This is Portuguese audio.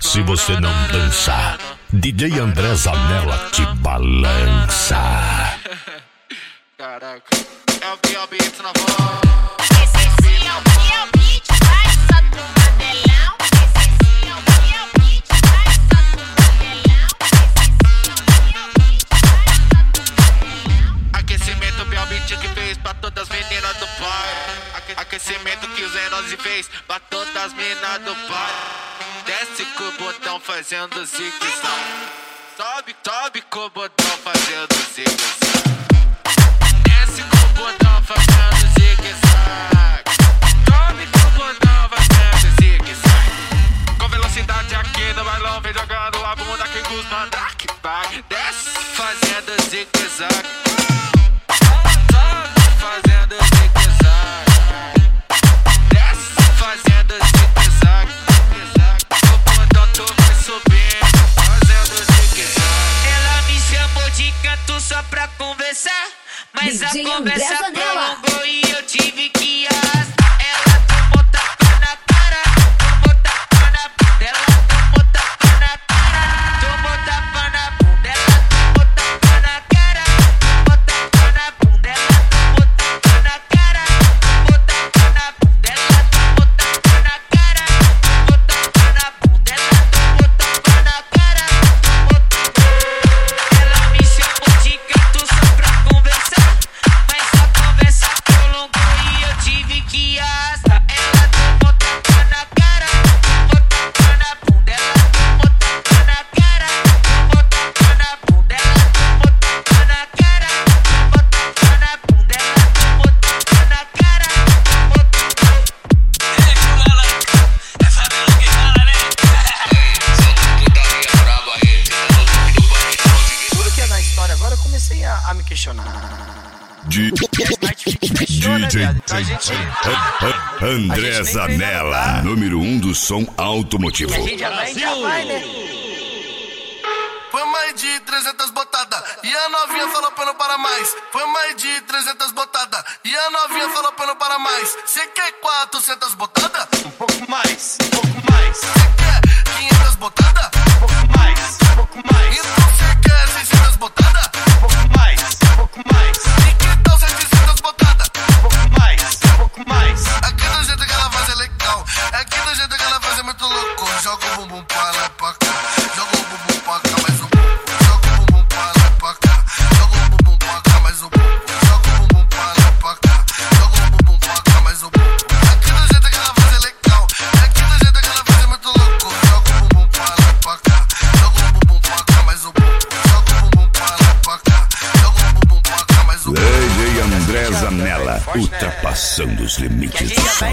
Se você não dança, DJ André Zanella te balança. Caraca, é o B.O.B. na voz. Esse sim é o que o beat, vai só do 12 fez pra todas mina do pai. Desce com o botão fazendo zigue-zague. Sobe, sobe com o botão fazendo zigue-zague. Desce com o botão fazendo zigue-zague. Sobe com o botão fazendo zigue-zague. Com velocidade aqui no bailão, vem jogando a bunda que cusma. Tac, tac, desce fazendo zigue-zague. Mas a conversa prolongou e eu tive que questionar. Questiona, DJ. Então gente. André Zanella, tá? número um do som automotivo. A gente já vai, a gente já vai, né? Foi mais de 300 botada E a novinha falou pra não parar mais Foi mais de 300 botada E a novinha falou pra não parar mais Cê quer 400 botada? Muito louco Joga o bumbum pra lá e pra cá Joga o bumbum pra cá mais um pouco Joga o bumbum pra lá e pra cá Joga o bumbum pra cá mais um pouco Joga o bumbum pra lá e pra cá Joga o bumbum pra cá mais um pouco Aqui do jeito que ela faz é legal Aqui do jeito que ela faz é muito louco Joga o bumbum pra lá e pra cá Joga o bumbum pra cá mais um pouco Joga o bumbum pra lá e pra cá Joga o bumbum pra cá mais um pouco DJ André Zanella, ultrapassando os limites do som.